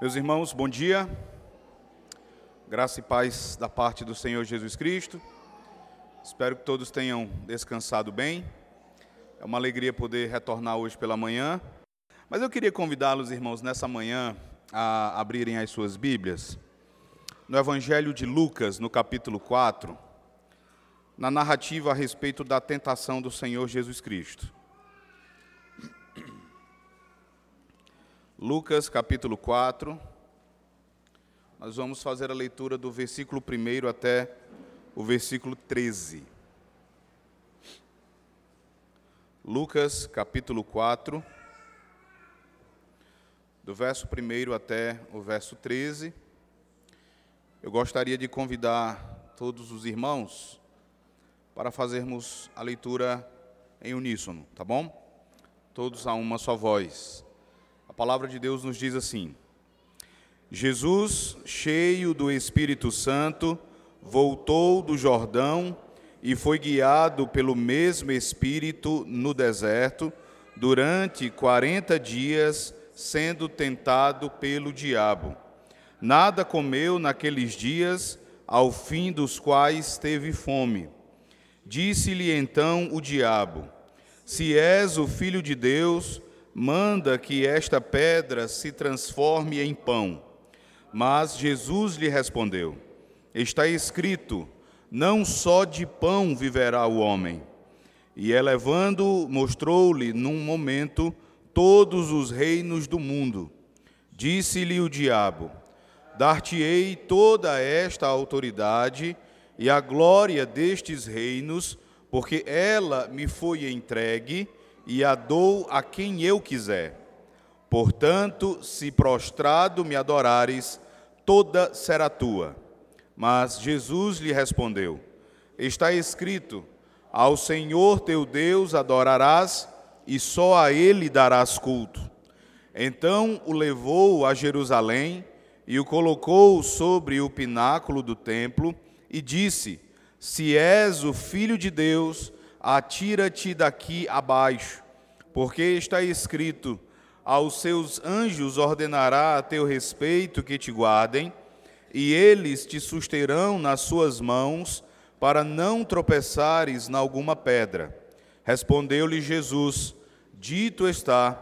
Meus irmãos, bom dia. Graça e paz da parte do Senhor Jesus Cristo. Espero que todos tenham descansado bem. É uma alegria poder retornar hoje pela manhã. Mas eu queria convidá-los, irmãos, nessa manhã a abrirem as suas Bíblias. No Evangelho de Lucas, no capítulo 4, na narrativa a respeito da tentação do Senhor Jesus Cristo. Lucas capítulo 4. Nós vamos fazer a leitura do versículo 1 até o versículo 13. Lucas capítulo 4, do verso 1 até o verso 13. Eu gostaria de convidar todos os irmãos para fazermos a leitura em uníssono, tá bom? Todos a uma só voz. Palavra de Deus nos diz assim: Jesus, cheio do Espírito Santo, voltou do Jordão e foi guiado pelo mesmo Espírito no deserto durante quarenta dias, sendo tentado pelo diabo. Nada comeu naqueles dias, ao fim dos quais teve fome. Disse-lhe então o diabo: Se és o filho de Deus, manda que esta pedra se transforme em pão. Mas Jesus lhe respondeu: Está escrito: Não só de pão viverá o homem. E elevando, mostrou-lhe num momento todos os reinos do mundo. Disse-lhe o diabo: Dar-te-ei toda esta autoridade e a glória destes reinos, porque ela me foi entregue e a dou a quem eu quiser. Portanto, se prostrado me adorares, toda será tua. Mas Jesus lhe respondeu: Está escrito: Ao Senhor teu Deus adorarás e só a ele darás culto. Então o levou a Jerusalém e o colocou sobre o pináculo do templo e disse: Se és o filho de Deus, atira-te daqui abaixo, porque está escrito: aos seus anjos ordenará a teu respeito que te guardem, e eles te susterão nas suas mãos, para não tropeçares na alguma pedra. Respondeu-lhe Jesus: Dito está,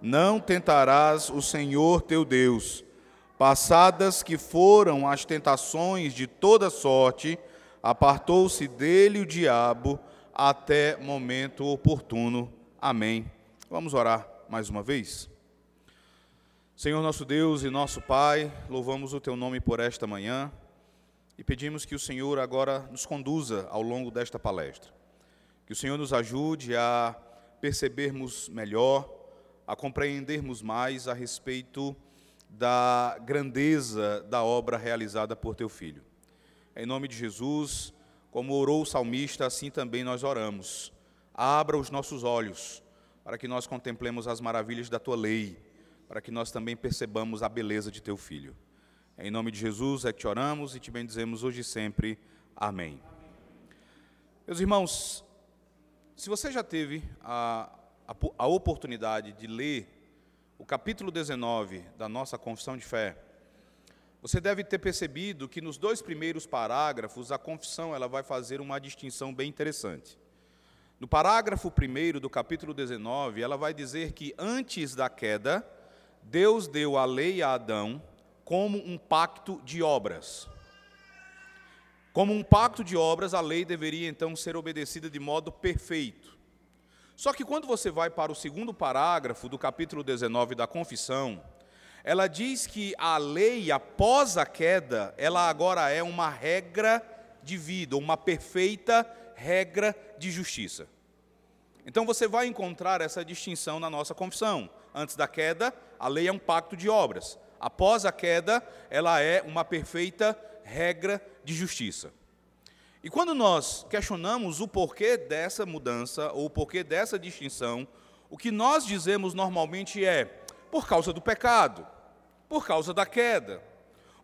não tentarás o Senhor teu Deus. Passadas que foram as tentações de toda sorte, apartou-se dele o diabo até momento oportuno. Amém. Vamos orar mais uma vez? Senhor nosso Deus e nosso Pai, louvamos o Teu nome por esta manhã e pedimos que o Senhor agora nos conduza ao longo desta palestra. Que o Senhor nos ajude a percebermos melhor, a compreendermos mais a respeito da grandeza da obra realizada por Teu Filho. Em nome de Jesus, como orou o salmista, assim também nós oramos. Abra os nossos olhos para que nós contemplemos as maravilhas da tua lei, para que nós também percebamos a beleza de teu filho. Em nome de Jesus é que te oramos e te bendizemos hoje e sempre. Amém. Meus irmãos, se você já teve a, a, a oportunidade de ler o capítulo 19 da nossa confissão de fé, você deve ter percebido que nos dois primeiros parágrafos a confissão ela vai fazer uma distinção bem interessante. No parágrafo 1 do capítulo 19, ela vai dizer que antes da queda, Deus deu a lei a Adão como um pacto de obras. Como um pacto de obras, a lei deveria então ser obedecida de modo perfeito. Só que quando você vai para o segundo parágrafo do capítulo 19 da confissão, ela diz que a lei, após a queda, ela agora é uma regra de vida, uma perfeita regra de justiça. Então você vai encontrar essa distinção na nossa confissão. Antes da queda, a lei é um pacto de obras. Após a queda, ela é uma perfeita regra de justiça. E quando nós questionamos o porquê dessa mudança ou o porquê dessa distinção, o que nós dizemos normalmente é por causa do pecado, por causa da queda.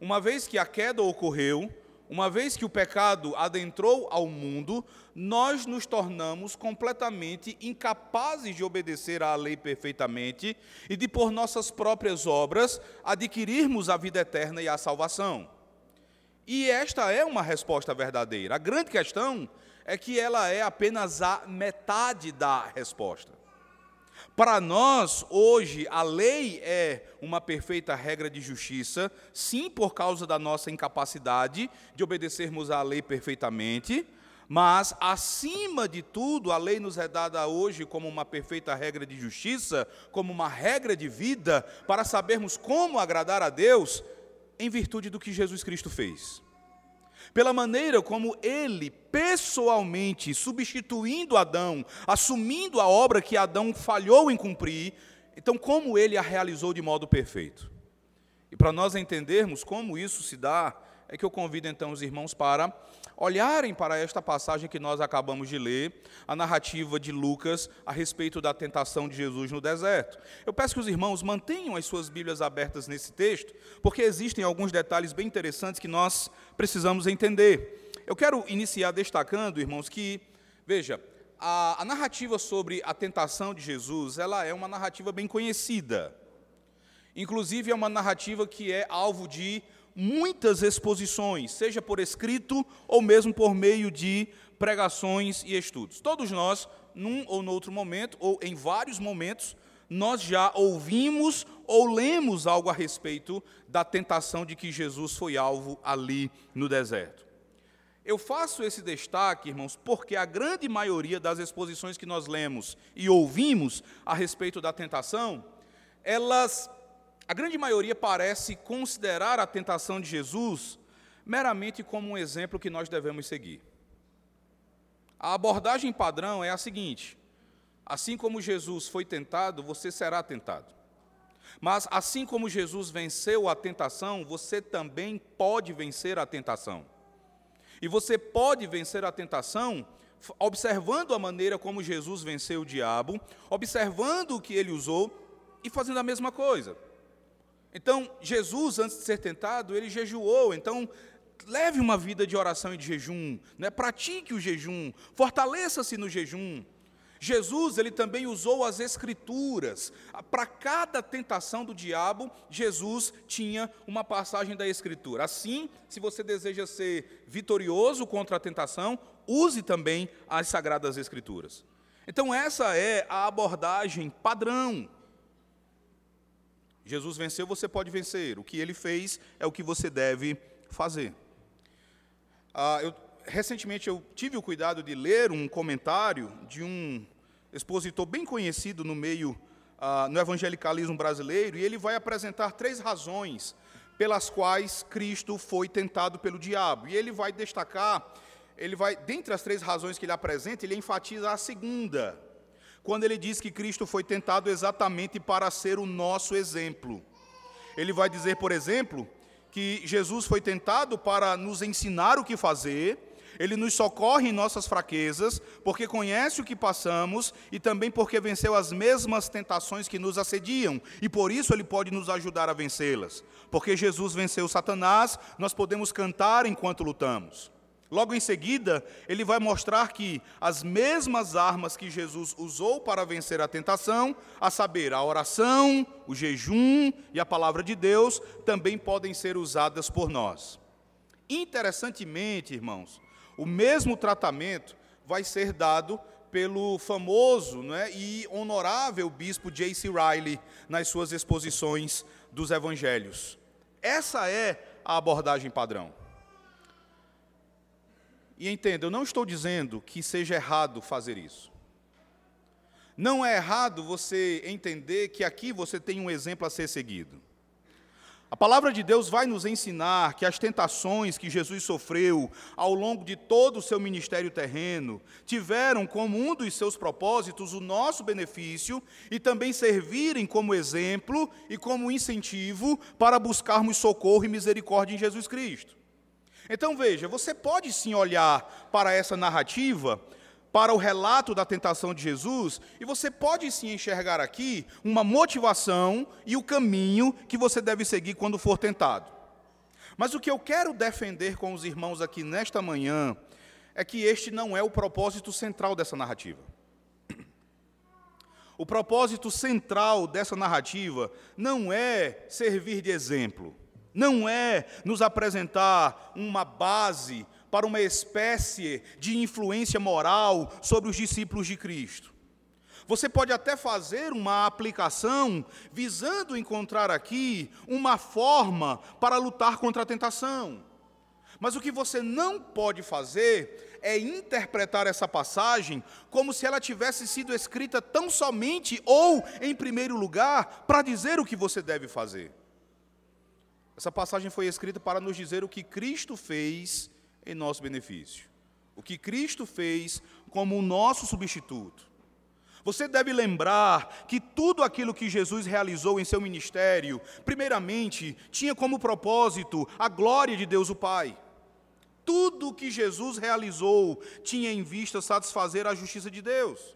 Uma vez que a queda ocorreu, uma vez que o pecado adentrou ao mundo, nós nos tornamos completamente incapazes de obedecer à lei perfeitamente e de, por nossas próprias obras, adquirirmos a vida eterna e a salvação. E esta é uma resposta verdadeira. A grande questão é que ela é apenas a metade da resposta. Para nós, hoje, a lei é uma perfeita regra de justiça, sim, por causa da nossa incapacidade de obedecermos à lei perfeitamente, mas, acima de tudo, a lei nos é dada hoje como uma perfeita regra de justiça, como uma regra de vida, para sabermos como agradar a Deus em virtude do que Jesus Cristo fez pela maneira como ele, pessoalmente, substituindo Adão, assumindo a obra que Adão falhou em cumprir, então, como ele a realizou de modo perfeito. E para nós entendermos como isso se dá, é que eu convido então os irmãos para olharem para esta passagem que nós acabamos de ler, a narrativa de Lucas a respeito da tentação de Jesus no deserto. Eu peço que os irmãos mantenham as suas Bíblias abertas nesse texto, porque existem alguns detalhes bem interessantes que nós precisamos entender. Eu quero iniciar destacando, irmãos, que, veja, a, a narrativa sobre a tentação de Jesus, ela é uma narrativa bem conhecida. Inclusive, é uma narrativa que é alvo de muitas exposições, seja por escrito ou mesmo por meio de pregações e estudos. Todos nós, num ou no outro momento, ou em vários momentos, nós já ouvimos ou lemos algo a respeito da tentação de que Jesus foi alvo ali no deserto. Eu faço esse destaque, irmãos, porque a grande maioria das exposições que nós lemos e ouvimos a respeito da tentação, elas a grande maioria parece considerar a tentação de Jesus meramente como um exemplo que nós devemos seguir. A abordagem padrão é a seguinte: assim como Jesus foi tentado, você será tentado. Mas assim como Jesus venceu a tentação, você também pode vencer a tentação. E você pode vencer a tentação observando a maneira como Jesus venceu o diabo, observando o que ele usou e fazendo a mesma coisa. Então, Jesus, antes de ser tentado, ele jejuou. Então, leve uma vida de oração e de jejum, né? pratique o jejum, fortaleça-se no jejum. Jesus, ele também usou as escrituras. Para cada tentação do diabo, Jesus tinha uma passagem da escritura. Assim, se você deseja ser vitorioso contra a tentação, use também as sagradas escrituras. Então, essa é a abordagem padrão. Jesus venceu, você pode vencer. O que ele fez é o que você deve fazer. Ah, eu, recentemente eu tive o cuidado de ler um comentário de um expositor bem conhecido no meio, ah, no evangelicalismo brasileiro, e ele vai apresentar três razões pelas quais Cristo foi tentado pelo diabo. E ele vai destacar, ele vai, dentre as três razões que ele apresenta, ele enfatiza a segunda, quando ele diz que Cristo foi tentado exatamente para ser o nosso exemplo. Ele vai dizer, por exemplo, que Jesus foi tentado para nos ensinar o que fazer, ele nos socorre em nossas fraquezas, porque conhece o que passamos e também porque venceu as mesmas tentações que nos assediam, e por isso ele pode nos ajudar a vencê-las. Porque Jesus venceu Satanás, nós podemos cantar enquanto lutamos. Logo em seguida, ele vai mostrar que as mesmas armas que Jesus usou para vencer a tentação, a saber, a oração, o jejum e a palavra de Deus, também podem ser usadas por nós. Interessantemente, irmãos, o mesmo tratamento vai ser dado pelo famoso né, e honorável bispo J.C. Riley nas suas exposições dos evangelhos. Essa é a abordagem padrão. E entenda, eu não estou dizendo que seja errado fazer isso. Não é errado você entender que aqui você tem um exemplo a ser seguido. A palavra de Deus vai nos ensinar que as tentações que Jesus sofreu ao longo de todo o seu ministério terreno tiveram como um dos seus propósitos o nosso benefício e também servirem como exemplo e como incentivo para buscarmos socorro e misericórdia em Jesus Cristo. Então veja, você pode sim olhar para essa narrativa, para o relato da tentação de Jesus, e você pode sim enxergar aqui uma motivação e o caminho que você deve seguir quando for tentado. Mas o que eu quero defender com os irmãos aqui nesta manhã é que este não é o propósito central dessa narrativa. O propósito central dessa narrativa não é servir de exemplo, não é nos apresentar uma base para uma espécie de influência moral sobre os discípulos de Cristo. Você pode até fazer uma aplicação visando encontrar aqui uma forma para lutar contra a tentação. Mas o que você não pode fazer é interpretar essa passagem como se ela tivesse sido escrita tão somente ou em primeiro lugar para dizer o que você deve fazer. Essa passagem foi escrita para nos dizer o que Cristo fez em nosso benefício. O que Cristo fez como o nosso substituto. Você deve lembrar que tudo aquilo que Jesus realizou em seu ministério, primeiramente, tinha como propósito a glória de Deus o Pai. Tudo que Jesus realizou tinha em vista satisfazer a justiça de Deus.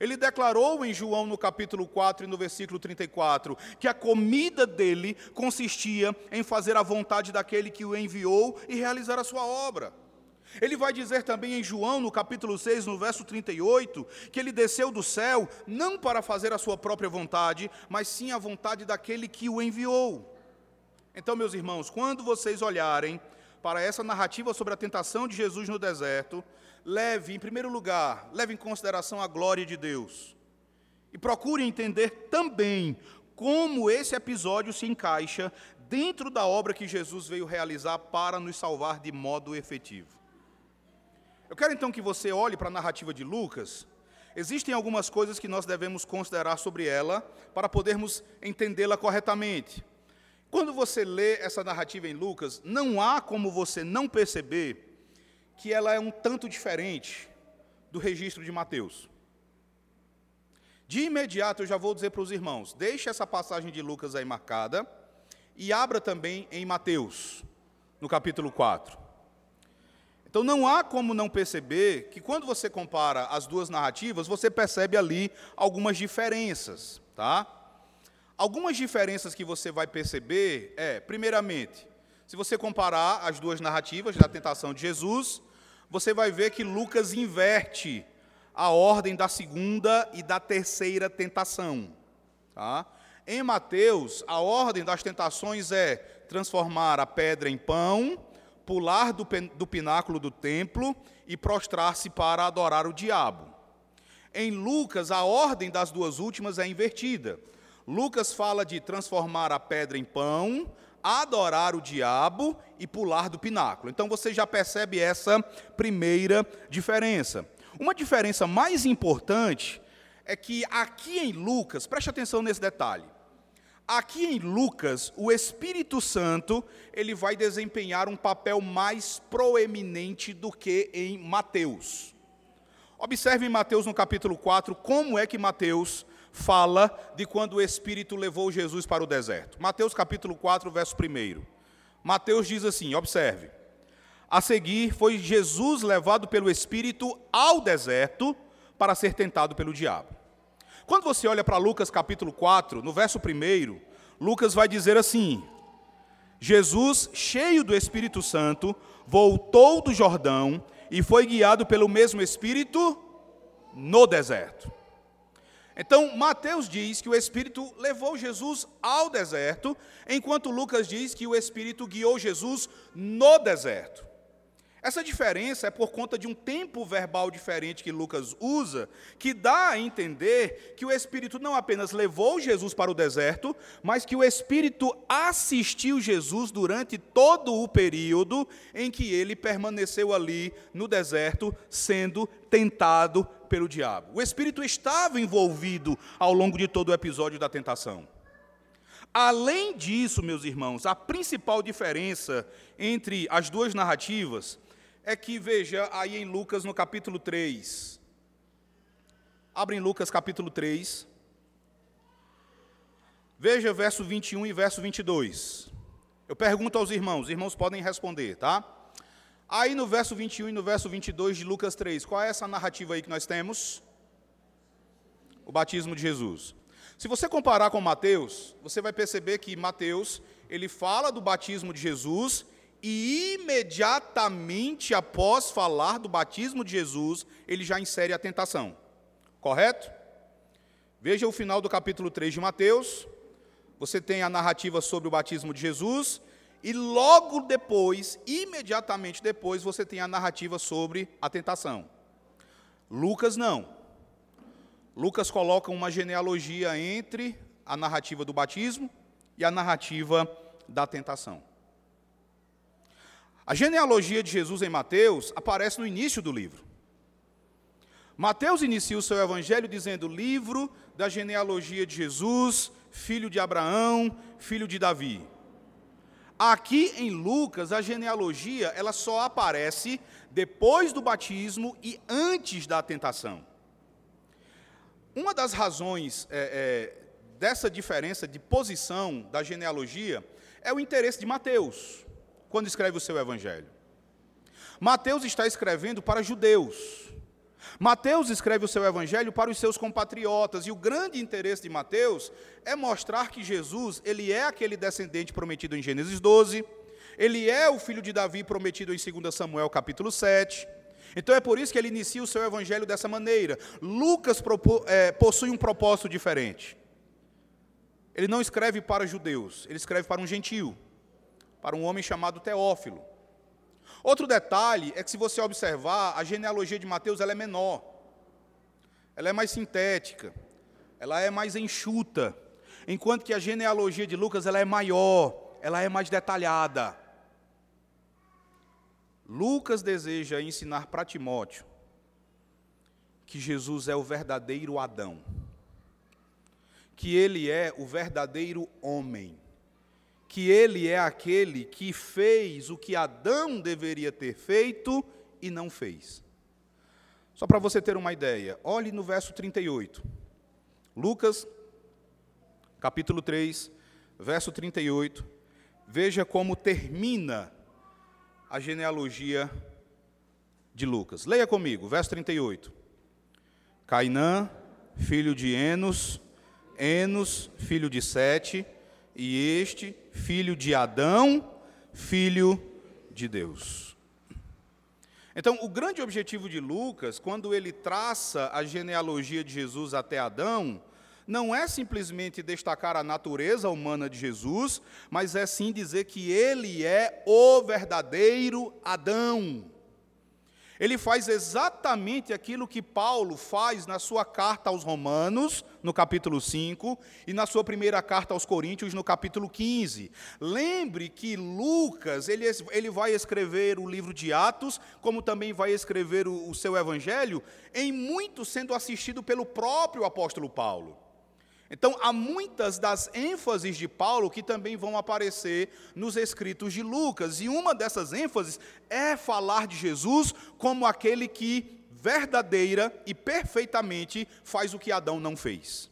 Ele declarou em João no capítulo 4 e no versículo 34 que a comida dele consistia em fazer a vontade daquele que o enviou e realizar a sua obra. Ele vai dizer também em João, no capítulo 6, no verso 38, que ele desceu do céu não para fazer a sua própria vontade, mas sim a vontade daquele que o enviou. Então, meus irmãos, quando vocês olharem para essa narrativa sobre a tentação de Jesus no deserto, leve, em primeiro lugar, leve em consideração a glória de Deus. E procure entender também como esse episódio se encaixa dentro da obra que Jesus veio realizar para nos salvar de modo efetivo. Eu quero então que você olhe para a narrativa de Lucas. Existem algumas coisas que nós devemos considerar sobre ela para podermos entendê-la corretamente. Quando você lê essa narrativa em Lucas, não há como você não perceber que ela é um tanto diferente do registro de Mateus. De imediato eu já vou dizer para os irmãos: deixe essa passagem de Lucas aí marcada e abra também em Mateus, no capítulo 4. Então não há como não perceber que quando você compara as duas narrativas, você percebe ali algumas diferenças, tá? Algumas diferenças que você vai perceber é, primeiramente, se você comparar as duas narrativas da tentação de Jesus, você vai ver que Lucas inverte a ordem da segunda e da terceira tentação, tá? Em Mateus, a ordem das tentações é transformar a pedra em pão, pular do, do pináculo do templo e prostrar-se para adorar o diabo. Em Lucas, a ordem das duas últimas é invertida. Lucas fala de transformar a pedra em pão, adorar o diabo e pular do pináculo. Então você já percebe essa primeira diferença. Uma diferença mais importante é que aqui em Lucas, preste atenção nesse detalhe. Aqui em Lucas, o Espírito Santo, ele vai desempenhar um papel mais proeminente do que em Mateus. Observe em Mateus no capítulo 4 como é que Mateus fala de quando o Espírito levou Jesus para o deserto. Mateus capítulo 4, verso 1. Mateus diz assim: observe. A seguir foi Jesus levado pelo Espírito ao deserto para ser tentado pelo diabo. Quando você olha para Lucas capítulo 4, no verso 1, Lucas vai dizer assim: Jesus, cheio do Espírito Santo, voltou do Jordão e foi guiado pelo mesmo Espírito no deserto. Então, Mateus diz que o Espírito levou Jesus ao deserto, enquanto Lucas diz que o Espírito guiou Jesus no deserto. Essa diferença é por conta de um tempo verbal diferente que Lucas usa, que dá a entender que o Espírito não apenas levou Jesus para o deserto, mas que o Espírito assistiu Jesus durante todo o período em que ele permaneceu ali no deserto, sendo tentado pelo diabo. O Espírito estava envolvido ao longo de todo o episódio da tentação. Além disso, meus irmãos, a principal diferença entre as duas narrativas é que, veja aí em Lucas no capítulo 3. Abre em Lucas capítulo 3. Veja verso 21 e verso 22. Eu pergunto aos irmãos, os irmãos podem responder, tá? Aí no verso 21 e no verso 22 de Lucas 3, qual é essa narrativa aí que nós temos? O batismo de Jesus. Se você comparar com Mateus, você vai perceber que Mateus, ele fala do batismo de Jesus e imediatamente após falar do batismo de Jesus, ele já insere a tentação. Correto? Veja o final do capítulo 3 de Mateus. Você tem a narrativa sobre o batismo de Jesus e logo depois, imediatamente depois, você tem a narrativa sobre a tentação. Lucas não. Lucas coloca uma genealogia entre a narrativa do batismo e a narrativa da tentação. A genealogia de Jesus em Mateus aparece no início do livro. Mateus inicia o seu evangelho dizendo: livro da genealogia de Jesus, filho de Abraão, filho de Davi. Aqui em Lucas, a genealogia ela só aparece depois do batismo e antes da tentação. Uma das razões é, é, dessa diferença de posição da genealogia é o interesse de Mateus, quando escreve o seu evangelho. Mateus está escrevendo para judeus. Mateus escreve o seu evangelho para os seus compatriotas, e o grande interesse de Mateus é mostrar que Jesus, ele é aquele descendente prometido em Gênesis 12, ele é o filho de Davi prometido em 2 Samuel capítulo 7, então é por isso que ele inicia o seu evangelho dessa maneira. Lucas é, possui um propósito diferente. Ele não escreve para judeus, ele escreve para um gentio, para um homem chamado Teófilo. Outro detalhe é que se você observar, a genealogia de Mateus ela é menor. Ela é mais sintética, ela é mais enxuta, enquanto que a genealogia de Lucas ela é maior, ela é mais detalhada. Lucas deseja ensinar para Timóteo que Jesus é o verdadeiro Adão, que ele é o verdadeiro homem, que ele é aquele que fez o que Adão deveria ter feito e não fez. Só para você ter uma ideia, olhe no verso 38. Lucas, capítulo 3, verso 38. Veja como termina a genealogia de Lucas. Leia comigo, verso 38. Cainã, filho de Enos, Enos, filho de Sete, e este, filho de Adão, filho de Deus. Então, o grande objetivo de Lucas, quando ele traça a genealogia de Jesus até Adão, não é simplesmente destacar a natureza humana de Jesus, mas é sim dizer que ele é o verdadeiro Adão. Ele faz exatamente aquilo que Paulo faz na sua carta aos Romanos, no capítulo 5, e na sua primeira carta aos Coríntios, no capítulo 15. Lembre que Lucas, ele, ele vai escrever o livro de Atos, como também vai escrever o, o seu evangelho, em muito sendo assistido pelo próprio apóstolo Paulo. Então, há muitas das ênfases de Paulo que também vão aparecer nos escritos de Lucas, e uma dessas ênfases é falar de Jesus como aquele que verdadeira e perfeitamente faz o que Adão não fez.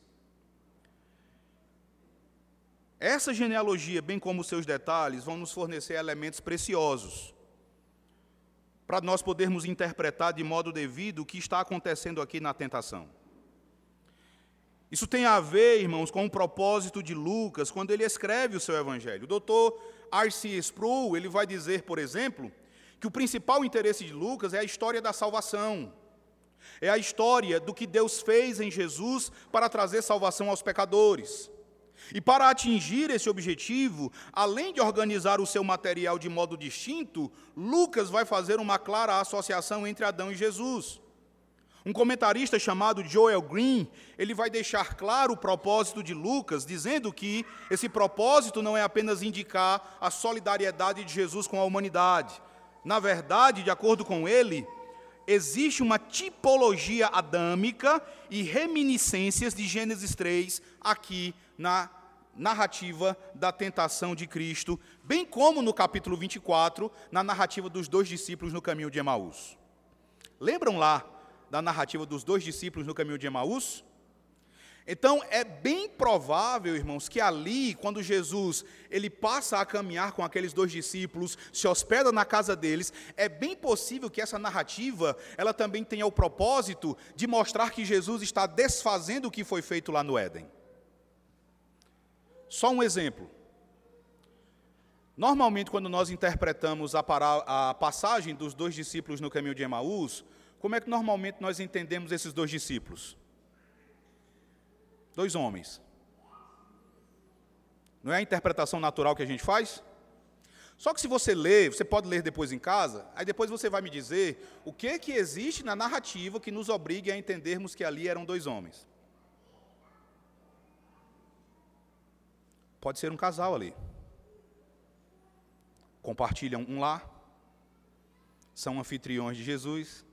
Essa genealogia, bem como seus detalhes, vão nos fornecer elementos preciosos para nós podermos interpretar de modo devido o que está acontecendo aqui na tentação. Isso tem a ver, irmãos, com o propósito de Lucas quando ele escreve o seu evangelho. O doutor R.C. Sproul, ele vai dizer, por exemplo, que o principal interesse de Lucas é a história da salvação. É a história do que Deus fez em Jesus para trazer salvação aos pecadores. E para atingir esse objetivo, além de organizar o seu material de modo distinto, Lucas vai fazer uma clara associação entre Adão e Jesus. Um comentarista chamado Joel Green, ele vai deixar claro o propósito de Lucas, dizendo que esse propósito não é apenas indicar a solidariedade de Jesus com a humanidade. Na verdade, de acordo com ele, existe uma tipologia adâmica e reminiscências de Gênesis 3 aqui na narrativa da tentação de Cristo, bem como no capítulo 24, na narrativa dos dois discípulos no caminho de Emaús. Lembram lá da narrativa dos dois discípulos no caminho de Emaús? Então é bem provável, irmãos, que ali, quando Jesus ele passa a caminhar com aqueles dois discípulos, se hospeda na casa deles, é bem possível que essa narrativa ela também tenha o propósito de mostrar que Jesus está desfazendo o que foi feito lá no Éden. Só um exemplo. Normalmente, quando nós interpretamos a, a passagem dos dois discípulos no caminho de Emaús, como é que normalmente nós entendemos esses dois discípulos? Dois homens. Não é a interpretação natural que a gente faz? Só que se você ler, você pode ler depois em casa, aí depois você vai me dizer o que que existe na narrativa que nos obrigue a entendermos que ali eram dois homens. Pode ser um casal ali. Compartilham um lar, são anfitriões de Jesus.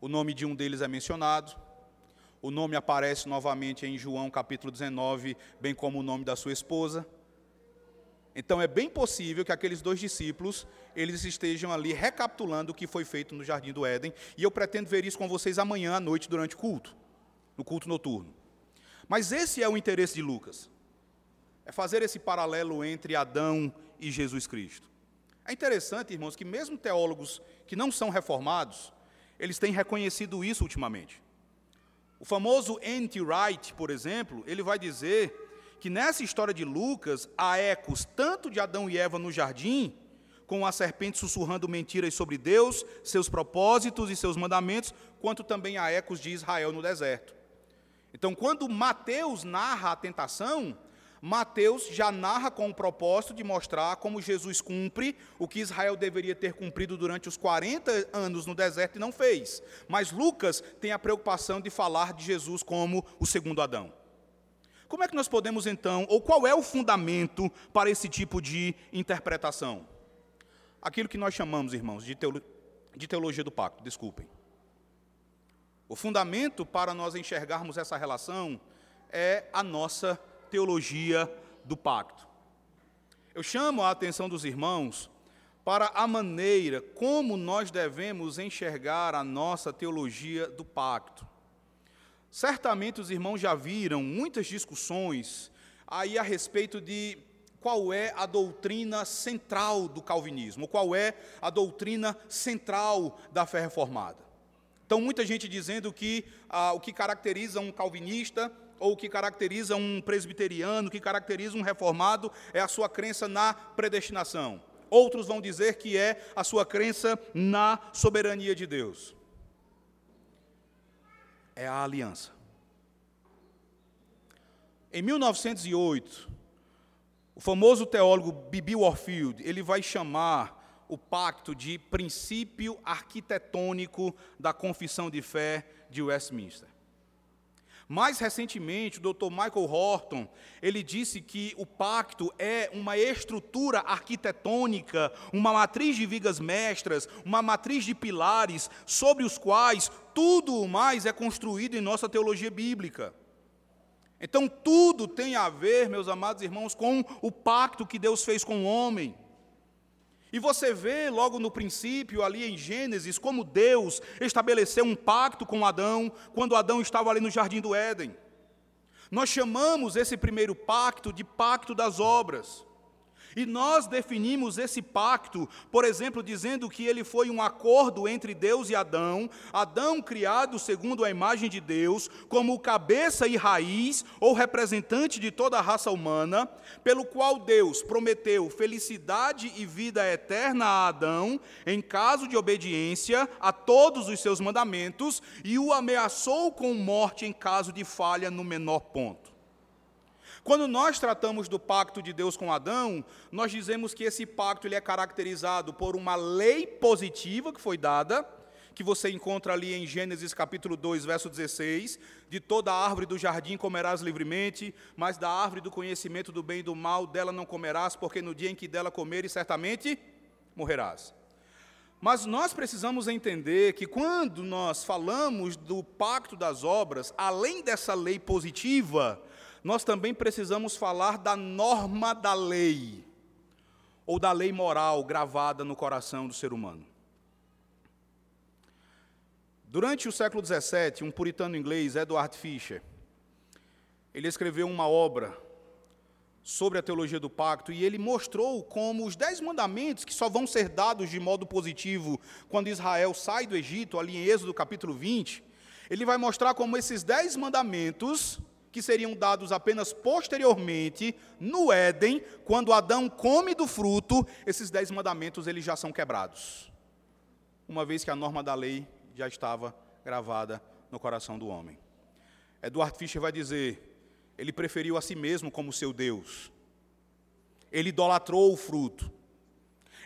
O nome de um deles é mencionado. O nome aparece novamente em João capítulo 19, bem como o nome da sua esposa. Então é bem possível que aqueles dois discípulos, eles estejam ali recapitulando o que foi feito no jardim do Éden, e eu pretendo ver isso com vocês amanhã à noite durante o culto, no culto noturno. Mas esse é o interesse de Lucas. É fazer esse paralelo entre Adão e Jesus Cristo. É interessante, irmãos, que mesmo teólogos que não são reformados, eles têm reconhecido isso ultimamente. O famoso N.T. Wright, por exemplo, ele vai dizer que nessa história de Lucas há ecos tanto de Adão e Eva no jardim, com a serpente sussurrando mentiras sobre Deus, seus propósitos e seus mandamentos, quanto também há ecos de Israel no deserto. Então, quando Mateus narra a tentação, Mateus já narra com o propósito de mostrar como Jesus cumpre o que Israel deveria ter cumprido durante os 40 anos no deserto e não fez. Mas Lucas tem a preocupação de falar de Jesus como o segundo Adão. Como é que nós podemos então, ou qual é o fundamento para esse tipo de interpretação? Aquilo que nós chamamos, irmãos, de, teolo de teologia do pacto, desculpem. O fundamento para nós enxergarmos essa relação é a nossa teologia do pacto. Eu chamo a atenção dos irmãos para a maneira como nós devemos enxergar a nossa teologia do pacto. Certamente os irmãos já viram muitas discussões aí a respeito de qual é a doutrina central do calvinismo, qual é a doutrina central da fé reformada. Então, muita gente dizendo que ah, o que caracteriza um calvinista ou o que caracteriza um presbiteriano, o que caracteriza um reformado é a sua crença na predestinação. Outros vão dizer que é a sua crença na soberania de Deus é a aliança. Em 1908, o famoso teólogo Bibi Warfield, ele vai chamar o pacto de princípio arquitetônico da confissão de fé de Westminster. Mais recentemente, o Dr. Michael Horton, ele disse que o pacto é uma estrutura arquitetônica, uma matriz de vigas mestras, uma matriz de pilares sobre os quais tudo o mais é construído em nossa teologia bíblica. Então, tudo tem a ver, meus amados irmãos, com o pacto que Deus fez com o homem. E você vê logo no princípio, ali em Gênesis, como Deus estabeleceu um pacto com Adão, quando Adão estava ali no jardim do Éden. Nós chamamos esse primeiro pacto de pacto das obras. E nós definimos esse pacto, por exemplo, dizendo que ele foi um acordo entre Deus e Adão, Adão criado segundo a imagem de Deus, como cabeça e raiz, ou representante de toda a raça humana, pelo qual Deus prometeu felicidade e vida eterna a Adão, em caso de obediência a todos os seus mandamentos, e o ameaçou com morte em caso de falha no menor ponto. Quando nós tratamos do pacto de Deus com Adão, nós dizemos que esse pacto ele é caracterizado por uma lei positiva que foi dada, que você encontra ali em Gênesis capítulo 2, verso 16, de toda árvore do jardim comerás livremente, mas da árvore do conhecimento do bem e do mal dela não comerás, porque no dia em que dela comeres certamente morrerás. Mas nós precisamos entender que quando nós falamos do pacto das obras, além dessa lei positiva, nós também precisamos falar da norma da lei, ou da lei moral gravada no coração do ser humano. Durante o século XVII, um puritano inglês, Edward Fisher, ele escreveu uma obra sobre a teologia do pacto e ele mostrou como os dez mandamentos que só vão ser dados de modo positivo quando Israel sai do Egito, ali em Êxodo capítulo 20, ele vai mostrar como esses dez mandamentos que seriam dados apenas posteriormente, no Éden, quando Adão come do fruto, esses dez mandamentos eles já são quebrados. Uma vez que a norma da lei já estava gravada no coração do homem. Eduardo Fischer vai dizer: ele preferiu a si mesmo como seu Deus. Ele idolatrou o fruto.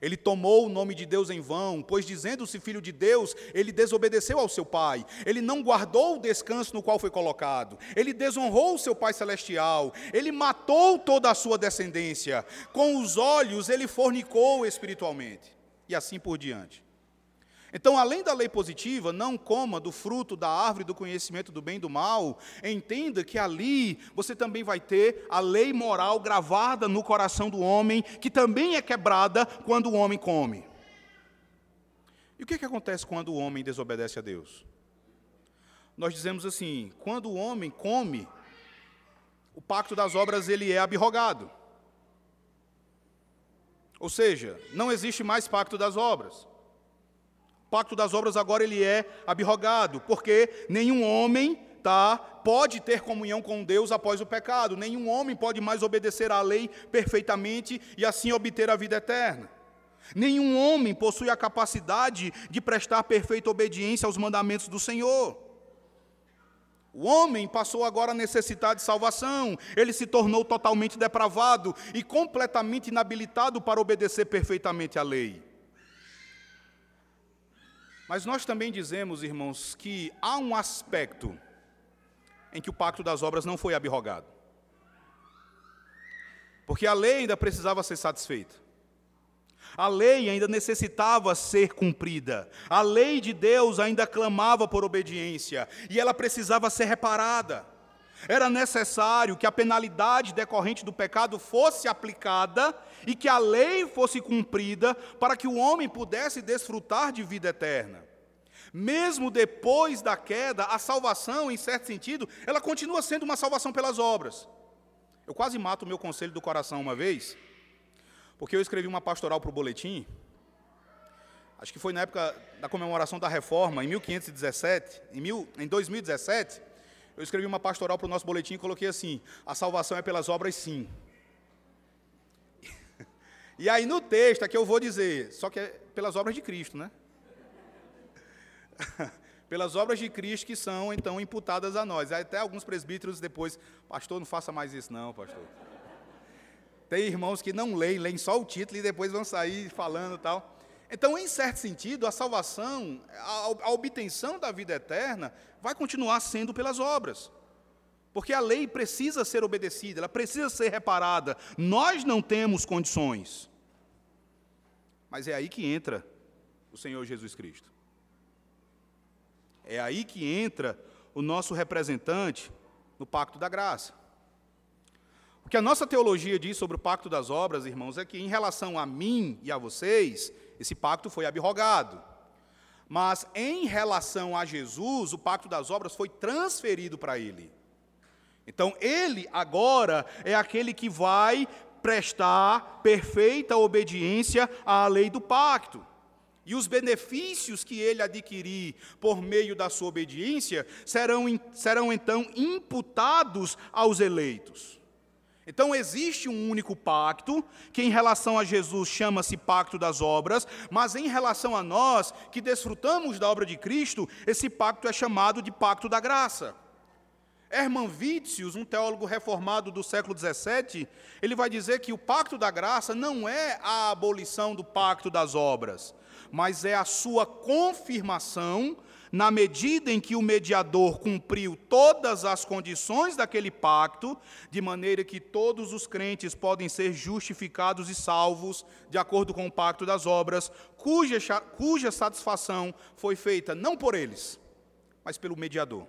Ele tomou o nome de Deus em vão, pois dizendo-se filho de Deus, ele desobedeceu ao seu pai. Ele não guardou o descanso no qual foi colocado. Ele desonrou o seu pai celestial. Ele matou toda a sua descendência. Com os olhos ele fornicou espiritualmente. E assim por diante. Então, além da lei positiva, não coma do fruto da árvore do conhecimento do bem e do mal, entenda que ali você também vai ter a lei moral gravada no coração do homem, que também é quebrada quando o homem come. E o que, é que acontece quando o homem desobedece a Deus? Nós dizemos assim: quando o homem come, o pacto das obras ele é abrogado. Ou seja, não existe mais pacto das obras pacto das obras agora ele é abrogado, porque nenhum homem tá, pode ter comunhão com Deus após o pecado, nenhum homem pode mais obedecer à lei perfeitamente e assim obter a vida eterna. Nenhum homem possui a capacidade de prestar perfeita obediência aos mandamentos do Senhor. O homem passou agora a necessitar de salvação, ele se tornou totalmente depravado e completamente inabilitado para obedecer perfeitamente à lei. Mas nós também dizemos, irmãos, que há um aspecto em que o pacto das obras não foi abrogado. Porque a lei ainda precisava ser satisfeita. A lei ainda necessitava ser cumprida. A lei de Deus ainda clamava por obediência e ela precisava ser reparada. Era necessário que a penalidade decorrente do pecado fosse aplicada e que a lei fosse cumprida para que o homem pudesse desfrutar de vida eterna. Mesmo depois da queda, a salvação, em certo sentido, ela continua sendo uma salvação pelas obras. Eu quase mato o meu conselho do coração uma vez, porque eu escrevi uma pastoral para o boletim, acho que foi na época da comemoração da reforma, em 1517, em, mil, em 2017, eu escrevi uma pastoral para o nosso boletim e coloquei assim: a salvação é pelas obras, sim. E aí no texto aqui eu vou dizer, só que é pelas obras de Cristo, né? pelas obras de Cristo que são então imputadas a nós. Até alguns presbíteros depois, pastor, não faça mais isso não, pastor. Tem irmãos que não leem, leem só o título e depois vão sair falando tal. Então, em certo sentido, a salvação, a, a obtenção da vida eterna, vai continuar sendo pelas obras. Porque a lei precisa ser obedecida, ela precisa ser reparada. Nós não temos condições. Mas é aí que entra o Senhor Jesus Cristo. É aí que entra o nosso representante no pacto da graça. O que a nossa teologia diz sobre o pacto das obras, irmãos, é que em relação a mim e a vocês, esse pacto foi abrogado. Mas em relação a Jesus, o pacto das obras foi transferido para ele. Então, ele agora é aquele que vai prestar perfeita obediência à lei do pacto. E os benefícios que ele adquirir por meio da sua obediência serão, serão então imputados aos eleitos. Então existe um único pacto, que em relação a Jesus chama-se pacto das obras, mas em relação a nós, que desfrutamos da obra de Cristo, esse pacto é chamado de pacto da graça. Hermann Witsius, um teólogo reformado do século XVII, ele vai dizer que o pacto da graça não é a abolição do pacto das obras, mas é a sua confirmação na medida em que o mediador cumpriu todas as condições daquele pacto, de maneira que todos os crentes podem ser justificados e salvos de acordo com o pacto das obras, cuja, cuja satisfação foi feita não por eles, mas pelo mediador.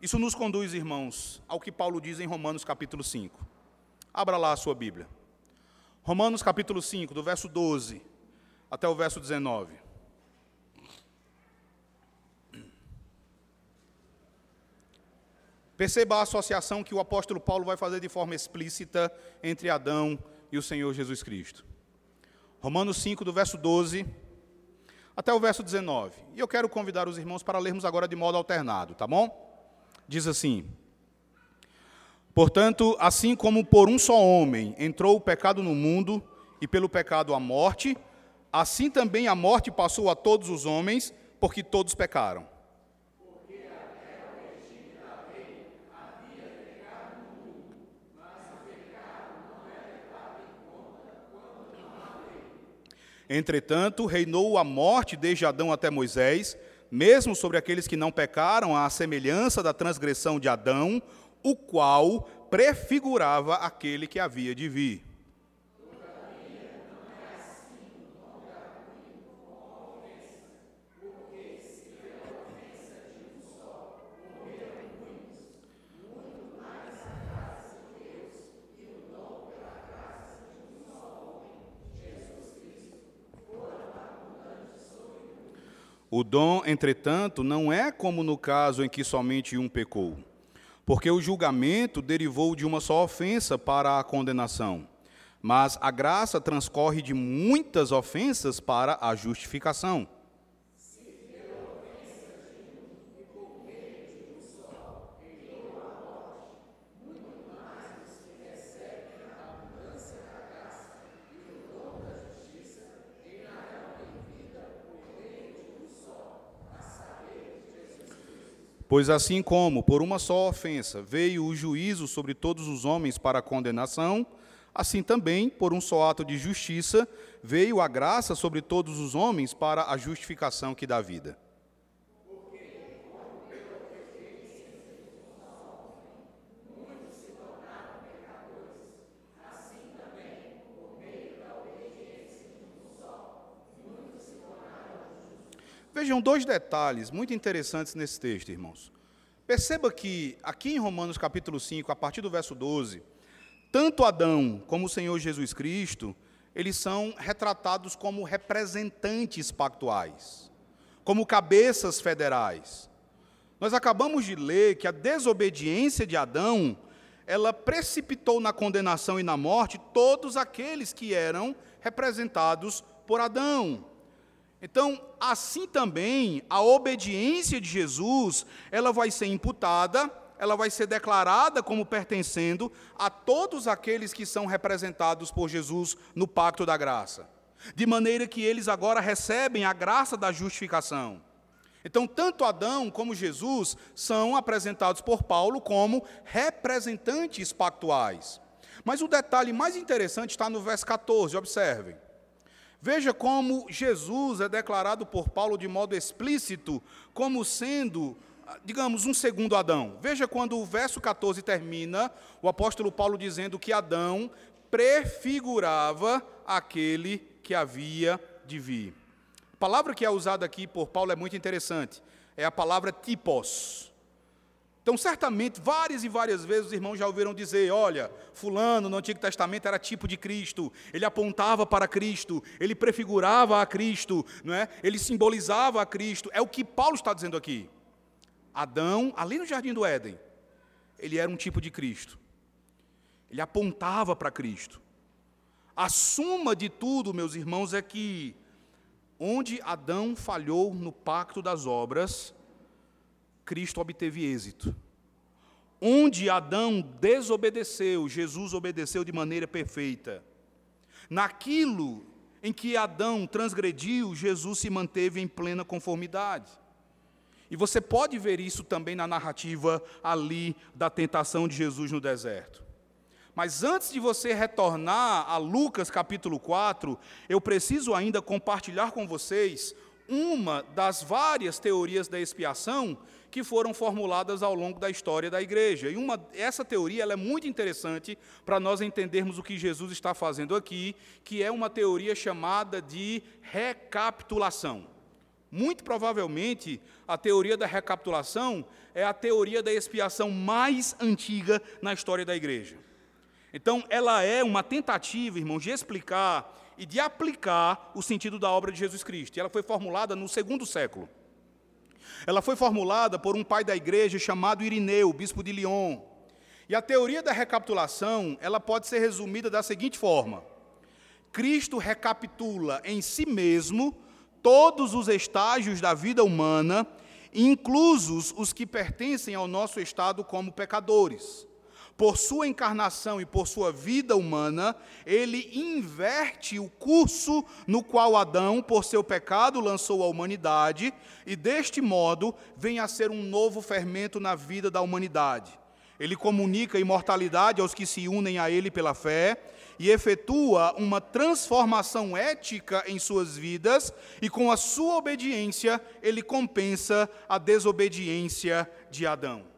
Isso nos conduz, irmãos, ao que Paulo diz em Romanos capítulo 5. Abra lá a sua Bíblia. Romanos capítulo 5, do verso 12 até o verso 19. Perceba a associação que o apóstolo Paulo vai fazer de forma explícita entre Adão e o Senhor Jesus Cristo. Romanos 5, do verso 12 até o verso 19. E eu quero convidar os irmãos para lermos agora de modo alternado, tá bom? diz assim: Portanto, assim como por um só homem entrou o pecado no mundo, e pelo pecado a morte, assim também a morte passou a todos os homens, porque todos pecaram. Entretanto, reinou a morte desde Adão até Moisés, mesmo sobre aqueles que não pecaram, à semelhança da transgressão de Adão, o qual prefigurava aquele que havia de vir. O dom, entretanto, não é como no caso em que somente um pecou, porque o julgamento derivou de uma só ofensa para a condenação, mas a graça transcorre de muitas ofensas para a justificação. Pois assim como por uma só ofensa veio o juízo sobre todos os homens para a condenação, assim também por um só ato de justiça veio a graça sobre todos os homens para a justificação que dá vida. Vejam dois detalhes muito interessantes nesse texto, irmãos. Perceba que aqui em Romanos capítulo 5, a partir do verso 12, tanto Adão como o Senhor Jesus Cristo, eles são retratados como representantes pactuais, como cabeças federais. Nós acabamos de ler que a desobediência de Adão, ela precipitou na condenação e na morte todos aqueles que eram representados por Adão. Então, assim também, a obediência de Jesus, ela vai ser imputada, ela vai ser declarada como pertencendo a todos aqueles que são representados por Jesus no pacto da graça. De maneira que eles agora recebem a graça da justificação. Então, tanto Adão como Jesus são apresentados por Paulo como representantes pactuais. Mas o detalhe mais interessante está no verso 14, observem. Veja como Jesus é declarado por Paulo de modo explícito como sendo, digamos, um segundo Adão. Veja quando o verso 14 termina, o apóstolo Paulo dizendo que Adão prefigurava aquele que havia de vir. A palavra que é usada aqui por Paulo é muito interessante. É a palavra tipos. Então, certamente, várias e várias vezes os irmãos já ouviram dizer: olha, Fulano no Antigo Testamento era tipo de Cristo, ele apontava para Cristo, ele prefigurava a Cristo, não é? ele simbolizava a Cristo. É o que Paulo está dizendo aqui. Adão, ali no jardim do Éden, ele era um tipo de Cristo, ele apontava para Cristo. A suma de tudo, meus irmãos, é que onde Adão falhou no pacto das obras, Cristo obteve êxito. Onde Adão desobedeceu, Jesus obedeceu de maneira perfeita. Naquilo em que Adão transgrediu, Jesus se manteve em plena conformidade. E você pode ver isso também na narrativa ali da tentação de Jesus no deserto. Mas antes de você retornar a Lucas capítulo 4, eu preciso ainda compartilhar com vocês uma das várias teorias da expiação que foram formuladas ao longo da história da igreja. E uma, essa teoria ela é muito interessante para nós entendermos o que Jesus está fazendo aqui, que é uma teoria chamada de recapitulação. Muito provavelmente, a teoria da recapitulação é a teoria da expiação mais antiga na história da igreja. Então, ela é uma tentativa, irmãos, de explicar e de aplicar o sentido da obra de Jesus Cristo. E ela foi formulada no segundo século. Ela foi formulada por um pai da igreja chamado Irineu, bispo de Lyon. E a teoria da recapitulação, ela pode ser resumida da seguinte forma: Cristo recapitula em si mesmo todos os estágios da vida humana, inclusos os que pertencem ao nosso estado como pecadores. Por sua encarnação e por sua vida humana, ele inverte o curso no qual Adão, por seu pecado, lançou a humanidade, e deste modo vem a ser um novo fermento na vida da humanidade. Ele comunica imortalidade aos que se unem a ele pela fé e efetua uma transformação ética em suas vidas, e com a sua obediência, ele compensa a desobediência de Adão.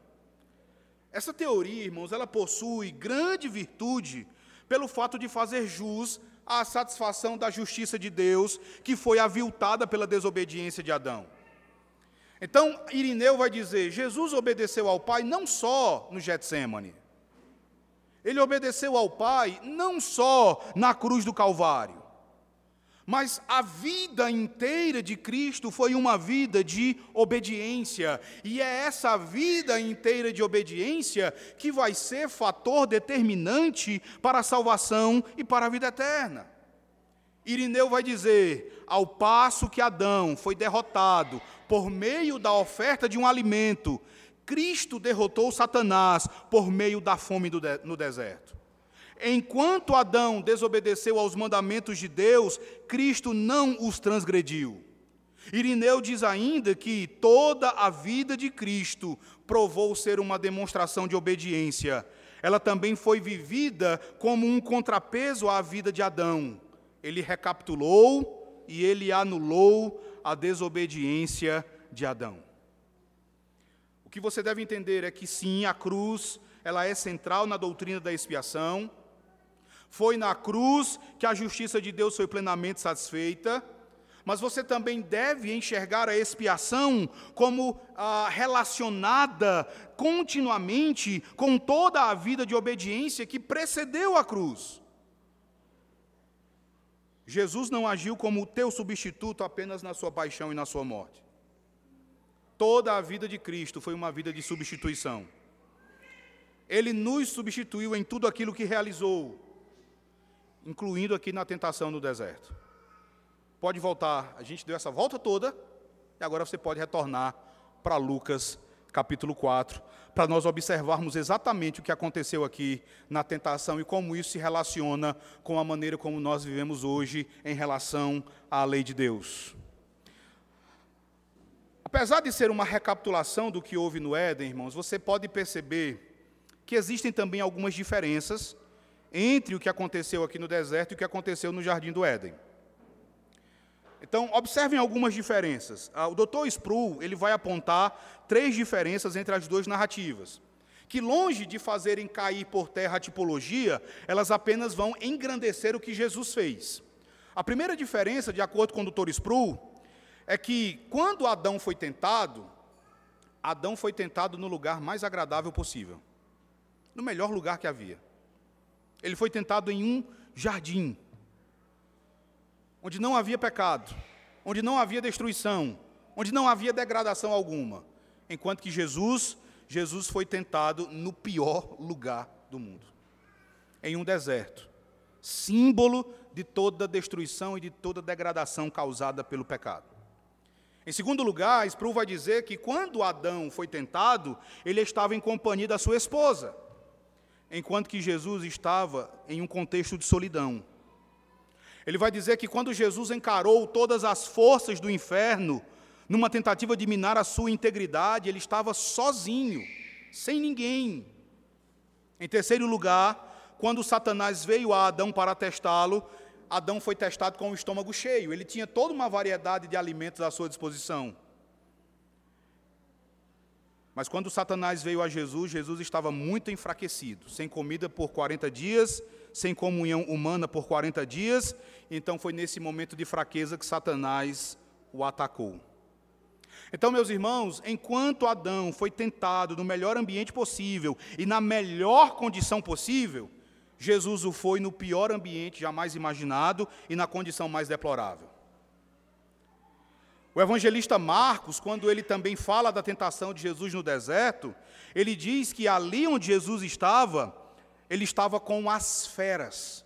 Essa teoria, irmãos, ela possui grande virtude pelo fato de fazer jus à satisfação da justiça de Deus, que foi aviltada pela desobediência de Adão. Então, Irineu vai dizer: Jesus obedeceu ao Pai não só no Getsemane, ele obedeceu ao Pai não só na cruz do Calvário, mas a vida inteira de Cristo foi uma vida de obediência, e é essa vida inteira de obediência que vai ser fator determinante para a salvação e para a vida eterna. Irineu vai dizer: ao passo que Adão foi derrotado por meio da oferta de um alimento, Cristo derrotou Satanás por meio da fome no deserto. Enquanto Adão desobedeceu aos mandamentos de Deus, Cristo não os transgrediu. Irineu diz ainda que toda a vida de Cristo provou ser uma demonstração de obediência. Ela também foi vivida como um contrapeso à vida de Adão. Ele recapitulou e ele anulou a desobediência de Adão. O que você deve entender é que sim, a cruz, ela é central na doutrina da expiação. Foi na cruz que a justiça de Deus foi plenamente satisfeita, mas você também deve enxergar a expiação como ah, relacionada continuamente com toda a vida de obediência que precedeu a cruz. Jesus não agiu como o teu substituto apenas na sua paixão e na sua morte. Toda a vida de Cristo foi uma vida de substituição. Ele nos substituiu em tudo aquilo que realizou, incluindo aqui na tentação no deserto. Pode voltar, a gente deu essa volta toda, e agora você pode retornar para Lucas capítulo 4, para nós observarmos exatamente o que aconteceu aqui na tentação e como isso se relaciona com a maneira como nós vivemos hoje em relação à lei de Deus. Apesar de ser uma recapitulação do que houve no Éden, irmãos, você pode perceber que existem também algumas diferenças entre o que aconteceu aqui no deserto e o que aconteceu no jardim do Éden. Então, observem algumas diferenças. Ah, o Dr. Sproul ele vai apontar três diferenças entre as duas narrativas, que longe de fazerem cair por terra a tipologia, elas apenas vão engrandecer o que Jesus fez. A primeira diferença, de acordo com o Dr. Sproul, é que quando Adão foi tentado, Adão foi tentado no lugar mais agradável possível, no melhor lugar que havia. Ele foi tentado em um jardim, onde não havia pecado, onde não havia destruição, onde não havia degradação alguma. Enquanto que Jesus, Jesus foi tentado no pior lugar do mundo, em um deserto, símbolo de toda destruição e de toda degradação causada pelo pecado. Em segundo lugar, Sproul vai dizer que quando Adão foi tentado, ele estava em companhia da sua esposa enquanto que Jesus estava em um contexto de solidão. Ele vai dizer que quando Jesus encarou todas as forças do inferno, numa tentativa de minar a sua integridade, ele estava sozinho, sem ninguém. Em terceiro lugar, quando Satanás veio a Adão para testá-lo, Adão foi testado com o estômago cheio. Ele tinha toda uma variedade de alimentos à sua disposição. Mas quando Satanás veio a Jesus, Jesus estava muito enfraquecido, sem comida por 40 dias, sem comunhão humana por 40 dias. Então foi nesse momento de fraqueza que Satanás o atacou. Então, meus irmãos, enquanto Adão foi tentado no melhor ambiente possível e na melhor condição possível, Jesus o foi no pior ambiente jamais imaginado e na condição mais deplorável. O evangelista Marcos, quando ele também fala da tentação de Jesus no deserto, ele diz que ali onde Jesus estava, ele estava com as feras.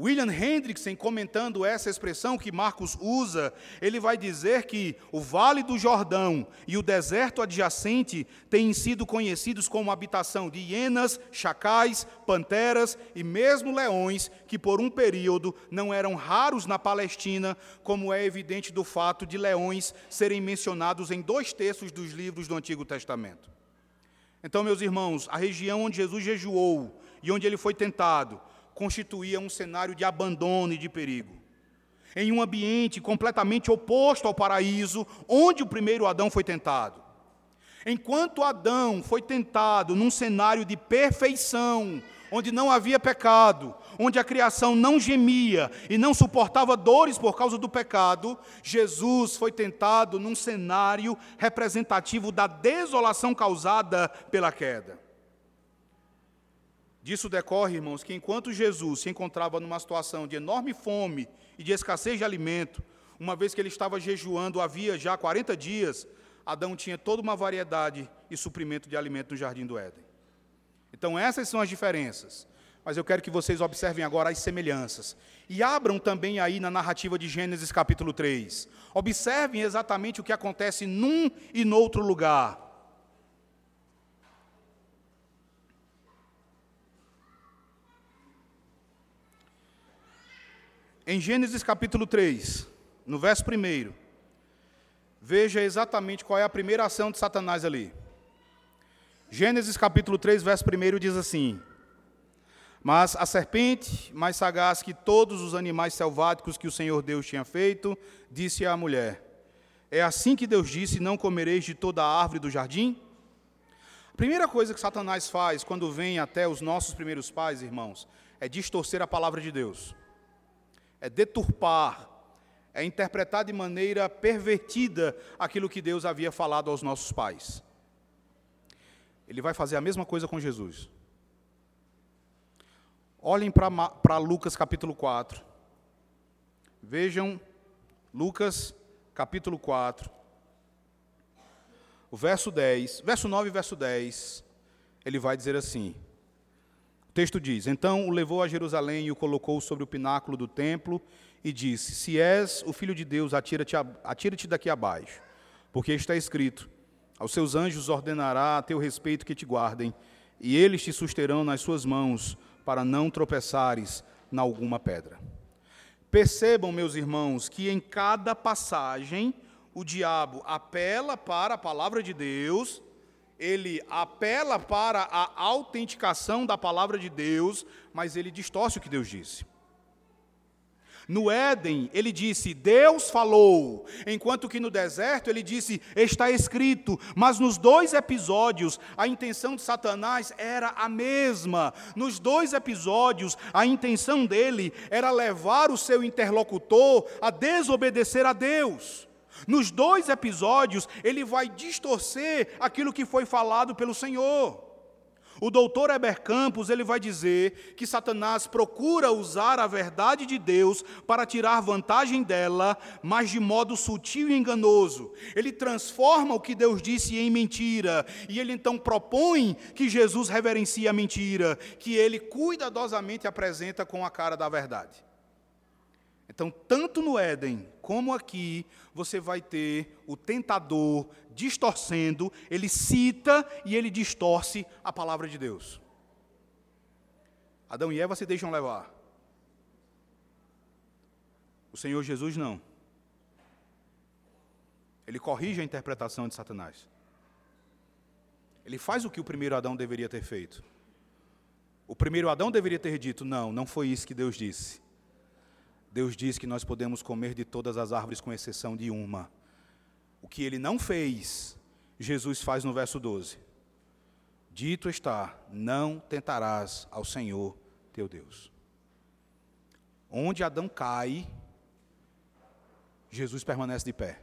William Hendrickson, comentando essa expressão que Marcos usa, ele vai dizer que o Vale do Jordão e o deserto adjacente têm sido conhecidos como habitação de hienas, chacais, panteras e mesmo leões, que por um período não eram raros na Palestina, como é evidente do fato de leões serem mencionados em dois terços dos livros do Antigo Testamento. Então, meus irmãos, a região onde Jesus jejuou e onde ele foi tentado, constituía um cenário de abandono e de perigo. Em um ambiente completamente oposto ao paraíso, onde o primeiro Adão foi tentado. Enquanto Adão foi tentado num cenário de perfeição, onde não havia pecado, onde a criação não gemia e não suportava dores por causa do pecado, Jesus foi tentado num cenário representativo da desolação causada pela queda. Disso decorre, irmãos, que enquanto Jesus se encontrava numa situação de enorme fome e de escassez de alimento, uma vez que ele estava jejuando havia já 40 dias, Adão tinha toda uma variedade e suprimento de alimento no jardim do Éden. Então, essas são as diferenças. Mas eu quero que vocês observem agora as semelhanças. E abram também aí na narrativa de Gênesis capítulo 3. Observem exatamente o que acontece num e no outro lugar. Em Gênesis capítulo 3, no verso 1, veja exatamente qual é a primeira ação de Satanás ali. Gênesis capítulo 3, verso 1 diz assim: Mas a serpente, mais sagaz que todos os animais selváticos que o Senhor Deus tinha feito, disse à mulher: É assim que Deus disse: Não comereis de toda a árvore do jardim? A primeira coisa que Satanás faz quando vem até os nossos primeiros pais, irmãos, é distorcer a palavra de Deus é deturpar, é interpretar de maneira pervertida aquilo que Deus havia falado aos nossos pais. Ele vai fazer a mesma coisa com Jesus. Olhem para Lucas capítulo 4. Vejam Lucas capítulo 4. O verso 10, verso 9 e verso 10, ele vai dizer assim: o texto diz: Então o levou a Jerusalém e o colocou sobre o pináculo do templo e disse: Se és o filho de Deus, atira-te atira daqui abaixo, porque está escrito: Aos seus anjos ordenará a teu respeito que te guardem, e eles te susterão nas suas mãos, para não tropeçares na alguma pedra. Percebam, meus irmãos, que em cada passagem o diabo apela para a palavra de Deus ele apela para a autenticação da palavra de Deus, mas ele distorce o que Deus disse. No Éden, ele disse: Deus falou, enquanto que no deserto ele disse: Está escrito. Mas nos dois episódios, a intenção de Satanás era a mesma. Nos dois episódios, a intenção dele era levar o seu interlocutor a desobedecer a Deus. Nos dois episódios, ele vai distorcer aquilo que foi falado pelo Senhor. O doutor Heber Campos, ele vai dizer que Satanás procura usar a verdade de Deus para tirar vantagem dela, mas de modo sutil e enganoso. Ele transforma o que Deus disse em mentira, e ele então propõe que Jesus reverencie a mentira, que ele cuidadosamente apresenta com a cara da verdade. Então, tanto no Éden como aqui, você vai ter o tentador distorcendo, ele cita e ele distorce a palavra de Deus. Adão e Eva se deixam levar. O Senhor Jesus não. Ele corrige a interpretação de Satanás. Ele faz o que o primeiro Adão deveria ter feito. O primeiro Adão deveria ter dito: Não, não foi isso que Deus disse. Deus diz que nós podemos comer de todas as árvores, com exceção de uma. O que ele não fez, Jesus faz no verso 12. Dito está: não tentarás ao Senhor teu Deus. Onde Adão cai, Jesus permanece de pé.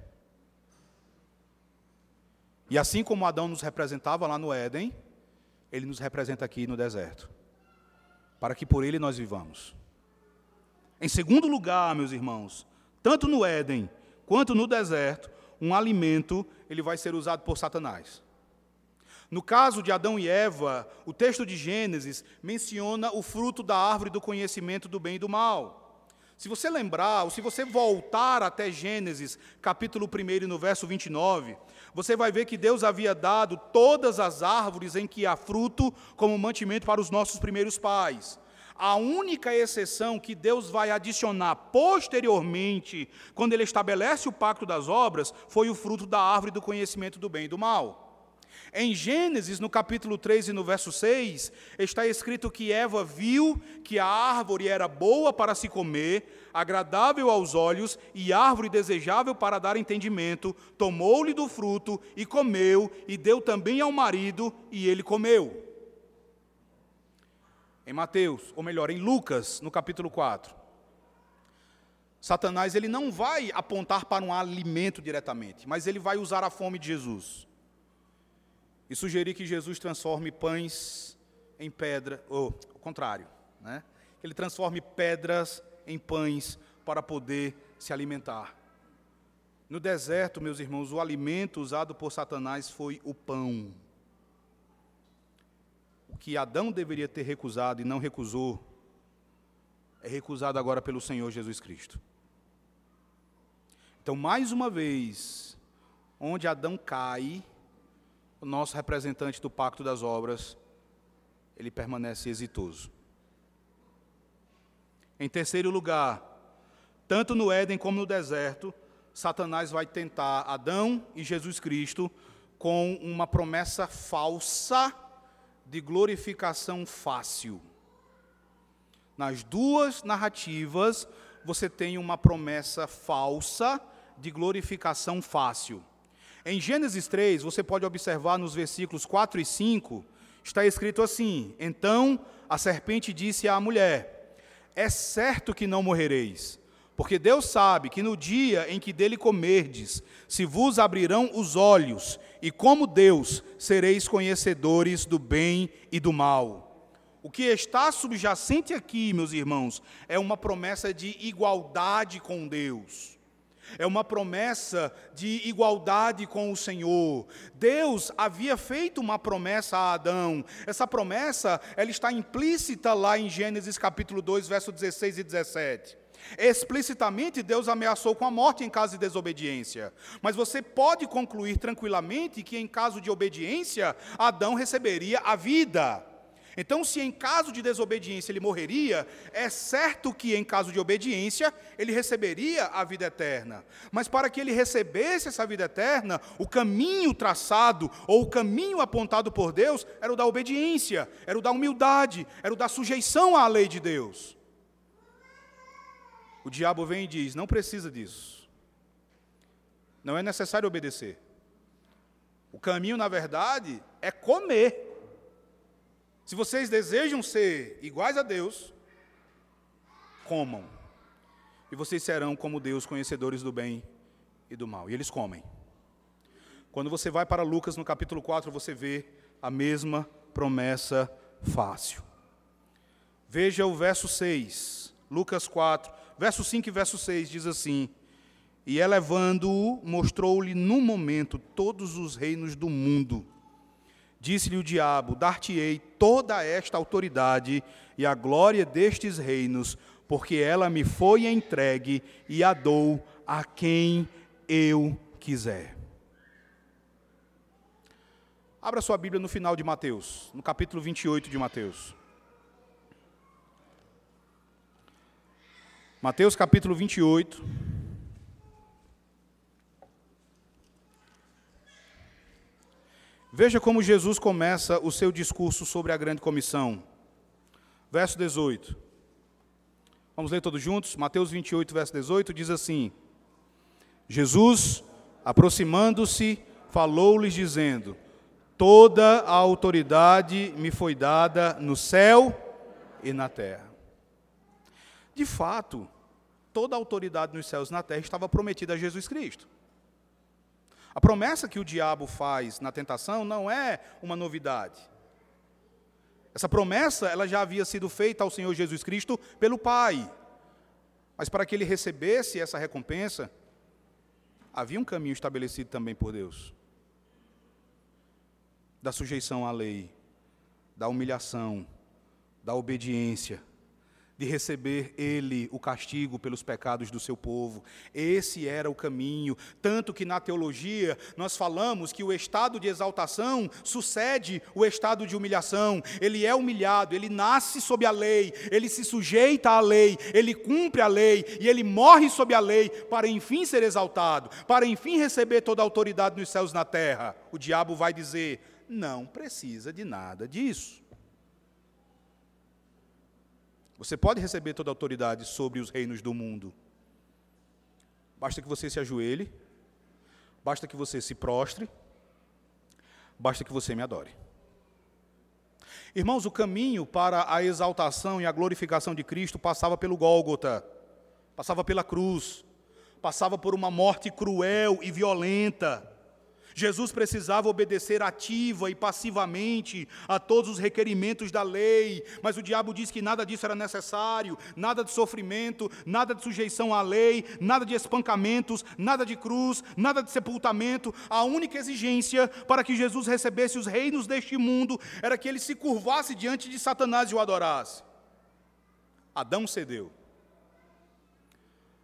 E assim como Adão nos representava lá no Éden, ele nos representa aqui no deserto, para que por ele nós vivamos. Em segundo lugar, meus irmãos, tanto no Éden quanto no deserto, um alimento ele vai ser usado por Satanás. No caso de Adão e Eva, o texto de Gênesis menciona o fruto da árvore do conhecimento do bem e do mal. Se você lembrar, ou se você voltar até Gênesis, capítulo 1, no verso 29, você vai ver que Deus havia dado todas as árvores em que há fruto como mantimento para os nossos primeiros pais. A única exceção que Deus vai adicionar posteriormente, quando ele estabelece o pacto das obras, foi o fruto da árvore do conhecimento do bem e do mal. Em Gênesis, no capítulo 3 e no verso 6, está escrito que Eva viu que a árvore era boa para se comer, agradável aos olhos e árvore desejável para dar entendimento, tomou-lhe do fruto e comeu, e deu também ao marido, e ele comeu. Em Mateus, ou melhor, em Lucas, no capítulo 4, Satanás ele não vai apontar para um alimento diretamente, mas ele vai usar a fome de Jesus e sugerir que Jesus transforme pães em pedra, ou o contrário, né? que ele transforme pedras em pães para poder se alimentar. No deserto, meus irmãos, o alimento usado por Satanás foi o pão. Que Adão deveria ter recusado e não recusou, é recusado agora pelo Senhor Jesus Cristo. Então, mais uma vez, onde Adão cai, o nosso representante do Pacto das Obras, ele permanece exitoso. Em terceiro lugar, tanto no Éden como no deserto, Satanás vai tentar Adão e Jesus Cristo com uma promessa falsa de glorificação fácil. Nas duas narrativas, você tem uma promessa falsa de glorificação fácil. Em Gênesis 3, você pode observar nos versículos 4 e 5, está escrito assim: Então a serpente disse à mulher: É certo que não morrereis, porque Deus sabe que no dia em que dele comerdes, se vos abrirão os olhos, e como Deus sereis conhecedores do bem e do mal. O que está subjacente aqui, meus irmãos, é uma promessa de igualdade com Deus é uma promessa de igualdade com o Senhor. Deus havia feito uma promessa a Adão. Essa promessa, ela está implícita lá em Gênesis capítulo 2, verso 16 e 17. Explicitamente, Deus ameaçou com a morte em caso de desobediência. Mas você pode concluir tranquilamente que, em caso de obediência, Adão receberia a vida. Então, se em caso de desobediência ele morreria, é certo que em caso de obediência ele receberia a vida eterna. Mas para que ele recebesse essa vida eterna, o caminho traçado ou o caminho apontado por Deus era o da obediência, era o da humildade, era o da sujeição à lei de Deus. O diabo vem e diz: não precisa disso. Não é necessário obedecer. O caminho, na verdade, é comer. Se vocês desejam ser iguais a Deus, comam. E vocês serão como Deus, conhecedores do bem e do mal. E eles comem. Quando você vai para Lucas no capítulo 4, você vê a mesma promessa fácil. Veja o verso 6, Lucas 4, verso 5 e verso 6 diz assim: E elevando-o, mostrou-lhe no momento todos os reinos do mundo Disse-lhe o diabo: Dar-te-ei toda esta autoridade e a glória destes reinos, porque ela me foi entregue e a dou a quem eu quiser. Abra sua Bíblia no final de Mateus, no capítulo 28 de Mateus. Mateus capítulo 28. Veja como Jesus começa o seu discurso sobre a grande comissão. Verso 18. Vamos ler todos juntos? Mateus 28, verso 18 diz assim: Jesus, aproximando-se, falou-lhes dizendo: Toda a autoridade me foi dada no céu e na terra. De fato, toda a autoridade nos céus e na terra estava prometida a Jesus Cristo. A promessa que o diabo faz na tentação não é uma novidade. Essa promessa, ela já havia sido feita ao Senhor Jesus Cristo pelo Pai. Mas para que ele recebesse essa recompensa, havia um caminho estabelecido também por Deus. da sujeição à lei, da humilhação, da obediência, de receber ele o castigo pelos pecados do seu povo. Esse era o caminho, tanto que na teologia nós falamos que o estado de exaltação sucede o estado de humilhação. Ele é humilhado, ele nasce sob a lei, ele se sujeita à lei, ele cumpre a lei e ele morre sob a lei para enfim ser exaltado, para enfim receber toda a autoridade nos céus e na terra. O diabo vai dizer: "Não precisa de nada disso". Você pode receber toda a autoridade sobre os reinos do mundo. Basta que você se ajoelhe, basta que você se prostre, basta que você me adore. Irmãos, o caminho para a exaltação e a glorificação de Cristo passava pelo Gólgota, passava pela cruz, passava por uma morte cruel e violenta Jesus precisava obedecer ativa e passivamente a todos os requerimentos da lei, mas o diabo disse que nada disso era necessário, nada de sofrimento, nada de sujeição à lei, nada de espancamentos, nada de cruz, nada de sepultamento. A única exigência para que Jesus recebesse os reinos deste mundo era que ele se curvasse diante de Satanás e o adorasse. Adão cedeu.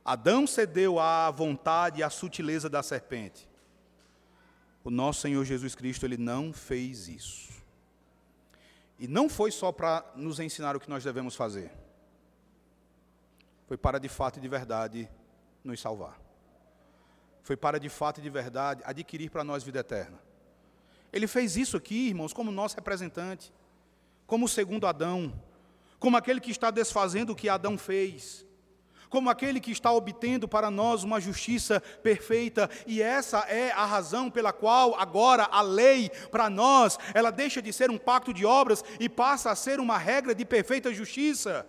Adão cedeu à vontade e à sutileza da serpente. O nosso Senhor Jesus Cristo, ele não fez isso. E não foi só para nos ensinar o que nós devemos fazer. Foi para de fato e de verdade nos salvar. Foi para de fato e de verdade adquirir para nós vida eterna. Ele fez isso aqui, irmãos, como nosso representante, como o segundo Adão, como aquele que está desfazendo o que Adão fez como aquele que está obtendo para nós uma justiça perfeita, e essa é a razão pela qual agora a lei para nós, ela deixa de ser um pacto de obras e passa a ser uma regra de perfeita justiça.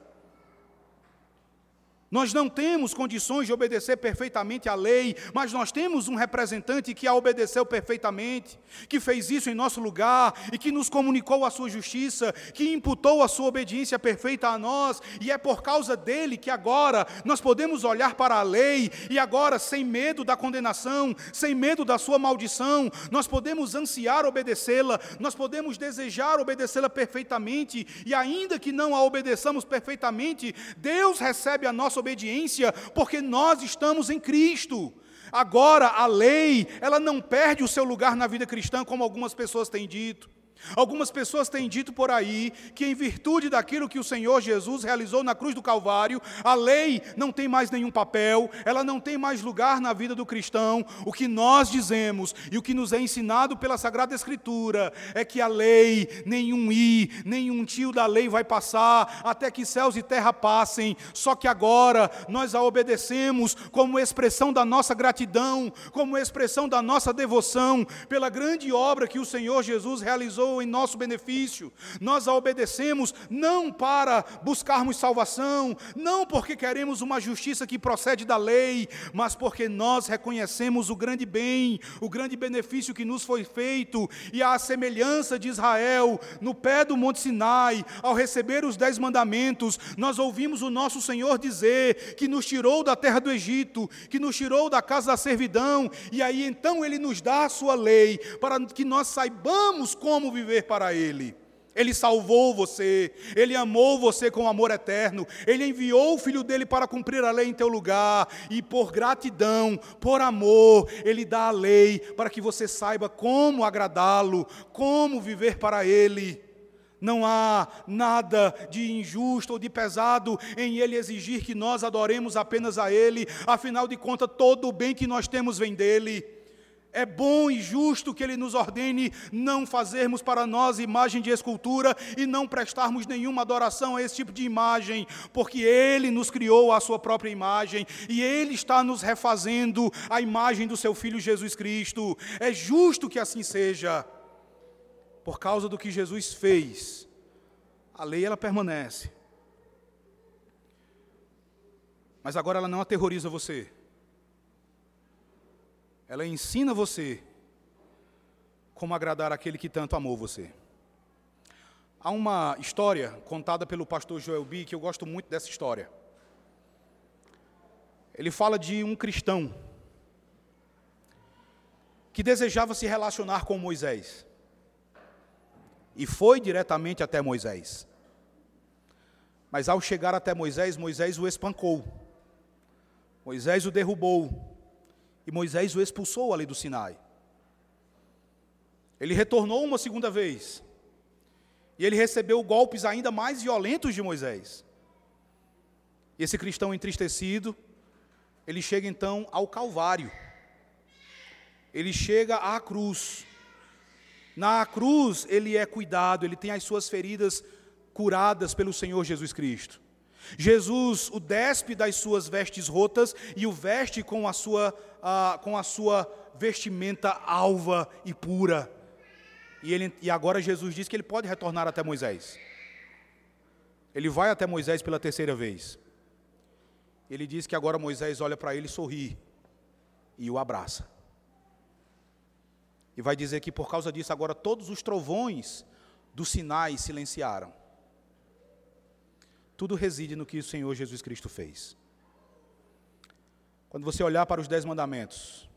Nós não temos condições de obedecer perfeitamente à lei, mas nós temos um representante que a obedeceu perfeitamente, que fez isso em nosso lugar e que nos comunicou a sua justiça, que imputou a sua obediência perfeita a nós, e é por causa dele que agora nós podemos olhar para a lei e agora, sem medo da condenação, sem medo da sua maldição, nós podemos ansiar obedecê-la, nós podemos desejar obedecê-la perfeitamente, e ainda que não a obedeçamos perfeitamente, Deus recebe a nossa obediência, porque nós estamos em Cristo. Agora, a lei, ela não perde o seu lugar na vida cristã, como algumas pessoas têm dito. Algumas pessoas têm dito por aí que, em virtude daquilo que o Senhor Jesus realizou na cruz do Calvário, a lei não tem mais nenhum papel, ela não tem mais lugar na vida do cristão. O que nós dizemos e o que nos é ensinado pela Sagrada Escritura é que a lei, nenhum i, nenhum tio da lei vai passar até que céus e terra passem. Só que agora nós a obedecemos como expressão da nossa gratidão, como expressão da nossa devoção pela grande obra que o Senhor Jesus realizou em nosso benefício. Nós a obedecemos não para buscarmos salvação, não porque queremos uma justiça que procede da lei, mas porque nós reconhecemos o grande bem, o grande benefício que nos foi feito, e a semelhança de Israel, no pé do Monte Sinai, ao receber os dez mandamentos, nós ouvimos o nosso Senhor dizer que nos tirou da terra do Egito, que nos tirou da casa da servidão, e aí então Ele nos dá a sua lei, para que nós saibamos como viver para Ele. Ele salvou você, Ele amou você com amor eterno, Ele enviou o Filho dele para cumprir a lei em teu lugar, e por gratidão, por amor, Ele dá a lei para que você saiba como agradá-lo, como viver para Ele. Não há nada de injusto ou de pesado em Ele exigir que nós adoremos apenas a Ele, afinal de contas, todo o bem que nós temos vem dEle. É bom e justo que Ele nos ordene não fazermos para nós imagem de escultura e não prestarmos nenhuma adoração a esse tipo de imagem, porque Ele nos criou a Sua própria imagem e Ele está nos refazendo a imagem do Seu Filho Jesus Cristo. É justo que assim seja, por causa do que Jesus fez. A lei ela permanece, mas agora ela não aterroriza você. Ela ensina você como agradar aquele que tanto amou você. Há uma história contada pelo pastor Joel B, que eu gosto muito dessa história. Ele fala de um cristão que desejava se relacionar com Moisés. e foi diretamente até Moisés. Mas ao chegar até Moisés, Moisés o espancou. Moisés o derrubou. E Moisés o expulsou ali do Sinai. Ele retornou uma segunda vez. E ele recebeu golpes ainda mais violentos de Moisés. E esse cristão entristecido, ele chega então ao Calvário. Ele chega à cruz. Na cruz, ele é cuidado, ele tem as suas feridas curadas pelo Senhor Jesus Cristo. Jesus o despe das suas vestes rotas e o veste com a sua, com a sua vestimenta alva e pura. E, ele, e agora Jesus diz que ele pode retornar até Moisés. Ele vai até Moisés pela terceira vez. Ele diz que agora Moisés olha para ele e sorri e o abraça. E vai dizer que por causa disso agora todos os trovões do Sinai silenciaram. Tudo reside no que o Senhor Jesus Cristo fez. Quando você olhar para os dez mandamentos,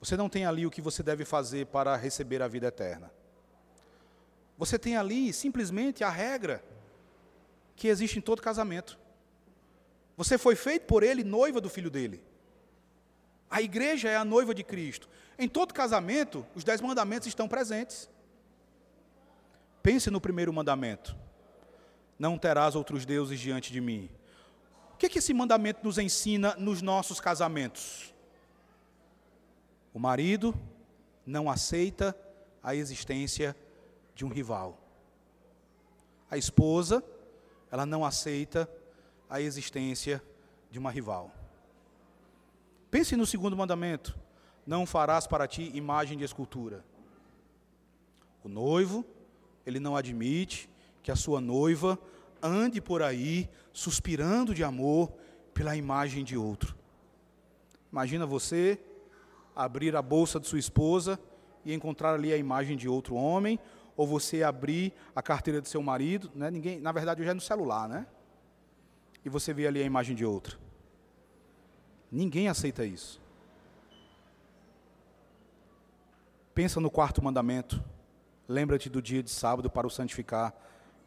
você não tem ali o que você deve fazer para receber a vida eterna. Você tem ali simplesmente a regra que existe em todo casamento. Você foi feito por ele noiva do filho dele. A igreja é a noiva de Cristo. Em todo casamento, os dez mandamentos estão presentes. Pense no primeiro mandamento: Não terás outros deuses diante de mim. O que, é que esse mandamento nos ensina nos nossos casamentos? O marido não aceita a existência de um rival. A esposa, ela não aceita a existência de uma rival. Pense no segundo mandamento: não farás para ti imagem de escultura. O noivo, ele não admite que a sua noiva ande por aí suspirando de amor pela imagem de outro. Imagina você abrir a bolsa de sua esposa e encontrar ali a imagem de outro homem, ou você abrir a carteira do seu marido, né? Ninguém, na verdade, hoje é no celular, né? E você vê ali a imagem de outro. Ninguém aceita isso. Pensa no quarto mandamento. Lembra-te do dia de sábado para o santificar.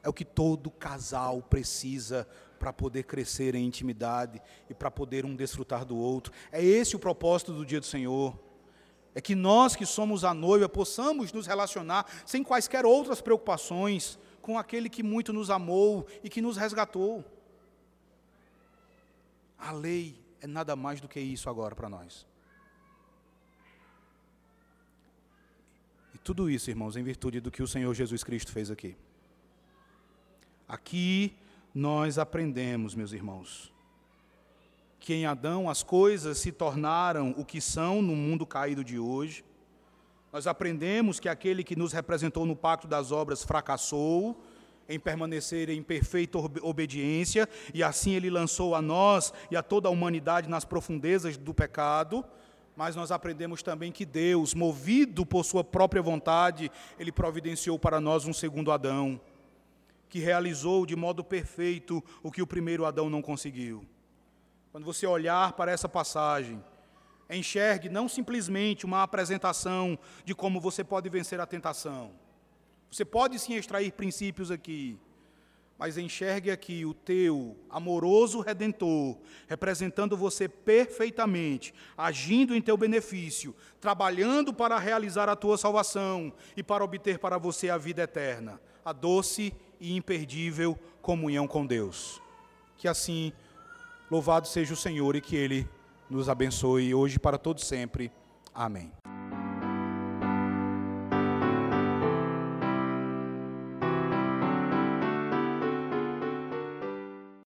É o que todo casal precisa para poder crescer em intimidade e para poder um desfrutar do outro. É esse o propósito do dia do Senhor. É que nós que somos a noiva possamos nos relacionar sem quaisquer outras preocupações com aquele que muito nos amou e que nos resgatou. A lei é nada mais do que isso agora para nós. E tudo isso, irmãos, em virtude do que o Senhor Jesus Cristo fez aqui. Aqui nós aprendemos, meus irmãos, que em Adão as coisas se tornaram o que são no mundo caído de hoje. Nós aprendemos que aquele que nos representou no pacto das obras fracassou em permanecer em perfeita obediência, e assim ele lançou a nós e a toda a humanidade nas profundezas do pecado. Mas nós aprendemos também que Deus, movido por sua própria vontade, ele providenciou para nós um segundo Adão que realizou de modo perfeito o que o primeiro Adão não conseguiu. Quando você olhar para essa passagem, enxergue não simplesmente uma apresentação de como você pode vencer a tentação. Você pode sim extrair princípios aqui, mas enxergue aqui o teu amoroso redentor, representando você perfeitamente, agindo em teu benefício, trabalhando para realizar a tua salvação e para obter para você a vida eterna, a doce e imperdível comunhão com Deus. Que assim, louvado seja o Senhor e que Ele nos abençoe hoje para todo sempre. Amém.